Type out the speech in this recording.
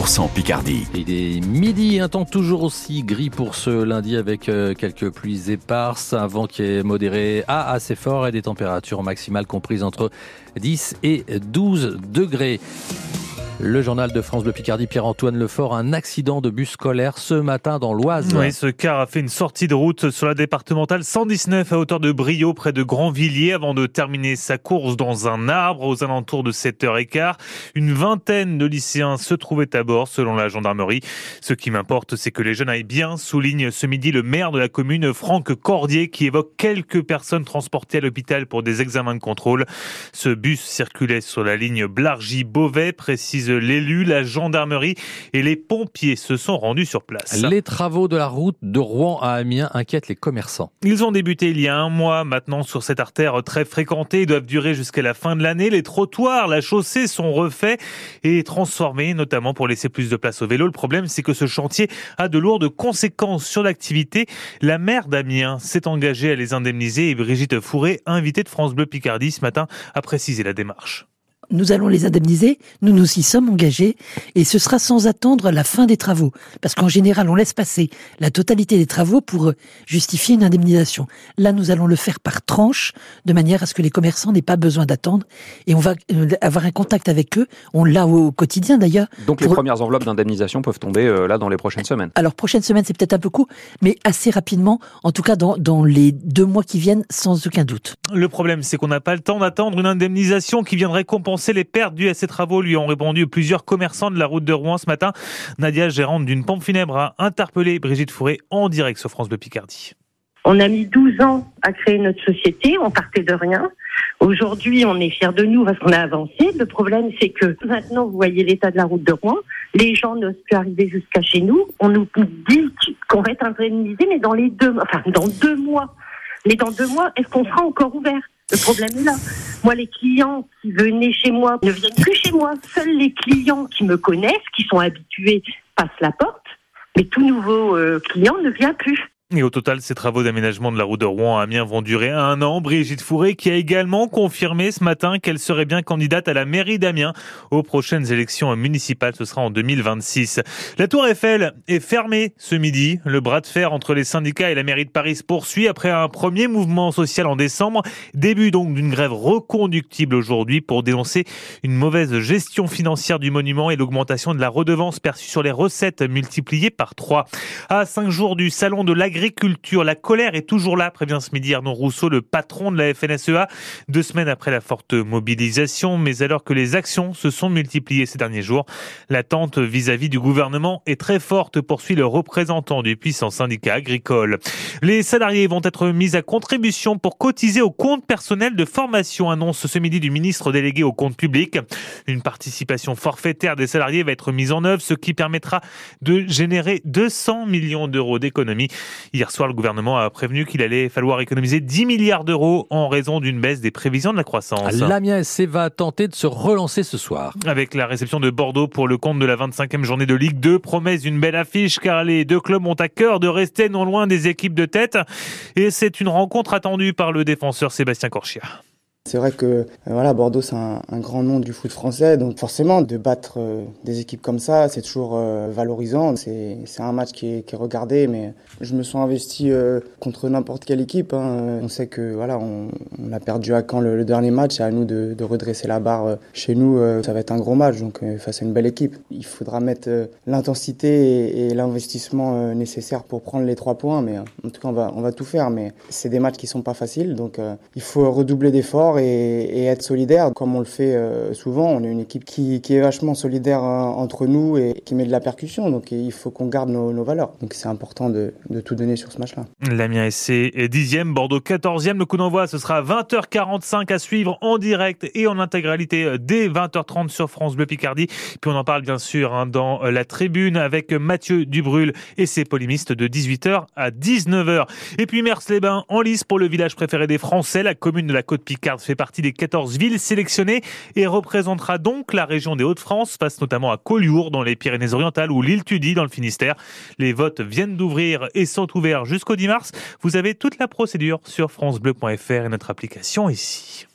100% Picardie. Il est midi, un temps toujours aussi gris pour ce lundi avec euh, quelques pluies éparses, un vent qui est modéré à assez fort et des températures maximales comprises entre 10 et 12 degrés. Le journal de France Bleu Picardie, Pierre-Antoine Lefort, un accident de bus scolaire ce matin dans l'Oise. Oui, ce car a fait une sortie de route sur la départementale 119 à hauteur de Brio, près de Grandvilliers, avant de terminer sa course dans un arbre aux alentours de 7h15. Une vingtaine de lycéens se trouvaient à bord, selon la gendarmerie. Ce qui m'importe, c'est que les jeunes aillent bien, souligne ce midi le maire de la commune, Franck Cordier, qui évoque quelques personnes transportées à l'hôpital pour des examens de contrôle. Ce bus circulait sur la ligne Blargy-Beauvais, précise l'élu, la gendarmerie et les pompiers se sont rendus sur place. Les travaux de la route de Rouen à Amiens inquiètent les commerçants. Ils ont débuté il y a un mois maintenant sur cette artère très fréquentée. Ils doivent durer jusqu'à la fin de l'année. Les trottoirs, la chaussée sont refaits et transformés, notamment pour laisser plus de place au vélo. Le problème, c'est que ce chantier a de lourdes conséquences sur l'activité. La maire d'Amiens s'est engagée à les indemniser et Brigitte Fourré, invitée de France Bleu Picardie ce matin, a précisé la démarche nous allons les indemniser, nous nous y sommes engagés, et ce sera sans attendre la fin des travaux, parce qu'en général, on laisse passer la totalité des travaux pour justifier une indemnisation. Là, nous allons le faire par tranche, de manière à ce que les commerçants n'aient pas besoin d'attendre, et on va euh, avoir un contact avec eux, on l'a au quotidien d'ailleurs. Donc les premières enveloppes d'indemnisation peuvent tomber euh, là dans les prochaines semaines Alors, prochaine semaine, c'est peut-être un peu court, mais assez rapidement, en tout cas dans, dans les deux mois qui viennent, sans aucun doute. Le problème, c'est qu'on n'a pas le temps d'attendre une indemnisation qui viendrait compenser les pertes dues à ces travaux, lui ont répondu plusieurs commerçants de la route de Rouen ce matin. Nadia, gérante d'une pompe funèbre, a interpellé Brigitte Fourré en direct sur France de Picardie. On a mis 12 ans à créer notre société, on partait de rien. Aujourd'hui, on est fiers de nous parce qu'on a avancé. Le problème, c'est que maintenant, vous voyez l'état de la route de Rouen. Les gens n'osent plus arriver jusqu'à chez nous. On nous dit qu'on va être indemnisé, mais dans les deux mois. Mais dans deux mois, est-ce qu'on sera encore ouvert? Le problème est là. Moi, les clients qui venaient chez moi ne viennent plus chez moi. Seuls les clients qui me connaissent, qui sont habitués, passent la porte. Mais tout nouveau euh, client ne vient plus. Et au total, ces travaux d'aménagement de la route de Rouen à Amiens vont durer un an. Brigitte Fourré qui a également confirmé ce matin qu'elle serait bien candidate à la mairie d'Amiens aux prochaines élections municipales. Ce sera en 2026. La Tour Eiffel est fermée ce midi. Le bras de fer entre les syndicats et la mairie de Paris se poursuit après un premier mouvement social en décembre. Début donc d'une grève reconductible aujourd'hui pour dénoncer une mauvaise gestion financière du monument et l'augmentation de la redevance perçue sur les recettes multipliées par trois. À cinq jours du salon de l'agriculture, Agriculture. La colère est toujours là, prévient ce midi Arnaud Rousseau, le patron de la FNSEA, deux semaines après la forte mobilisation, mais alors que les actions se sont multipliées ces derniers jours. L'attente vis-à-vis du gouvernement est très forte, poursuit le représentant du puissant syndicat agricole. Les salariés vont être mis à contribution pour cotiser au compte personnel de formation, annonce ce midi du ministre délégué au compte public. Une participation forfaitaire des salariés va être mise en œuvre, ce qui permettra de générer 200 millions d'euros d'économies. Hier soir, le gouvernement a prévenu qu'il allait falloir économiser 10 milliards d'euros en raison d'une baisse des prévisions de la croissance. L'Amiens SC va tenter de se relancer ce soir. Avec la réception de Bordeaux pour le compte de la 25e journée de Ligue 2, promesse d'une belle affiche car les deux clubs ont à cœur de rester non loin des équipes de tête. Et c'est une rencontre attendue par le défenseur Sébastien Corchia. C'est vrai que euh, voilà, Bordeaux, c'est un, grand nom du foot français, donc forcément, de battre euh, des équipes comme ça, c'est toujours euh, valorisant. C'est un match qui est, regardé, mais je me sens investi contre n'importe quelle équipe. Hein. On sait que voilà, on, a perdu à Caen le, dernier match, c'est à nous de, redresser la barre chez nous. ça va être un gros match, donc face à une belle équipe. Il faudra mettre l'intensité et, l'investissement nécessaire pour prendre les trois points, mais en tout cas, on va, on va tout faire. Mais c'est des matchs qui sont pas faciles, donc il faut redoubler d'efforts et, être solidaire comme on le fait euh, souvent. On est une équipe qui, est vachement solidaire euh, entre nous et qui met de la percussion. Donc il faut qu'on garde nos, valeurs. Donc c'est important de, tout donner sur ce match-là. L'Amiens SC est 10e, Bordeaux 14e. Le coup d'envoi, ce sera 20h45 à suivre en direct et en intégralité euh, dès 20h30 sur France Bleu Picardie. Puis on en parle bien sûr hein, dans la tribune avec Mathieu Dubrul et ses polémistes de 18h à 19h. Et puis Mers-les-Bains en lice pour le village préféré des Français, la commune de la Fait partie des 14 villes sélectionnées et représentera donc la région des Hauts-de-France, face notamment à Collioure dans les Pyrénées-Orientales ou l'île Tudy dans le Finistère. Les votes viennent d'ouvrir et sont ouverts jusqu'au 10 mars. Vous avez toute la procédure sur francebleu.fr et notre application ici.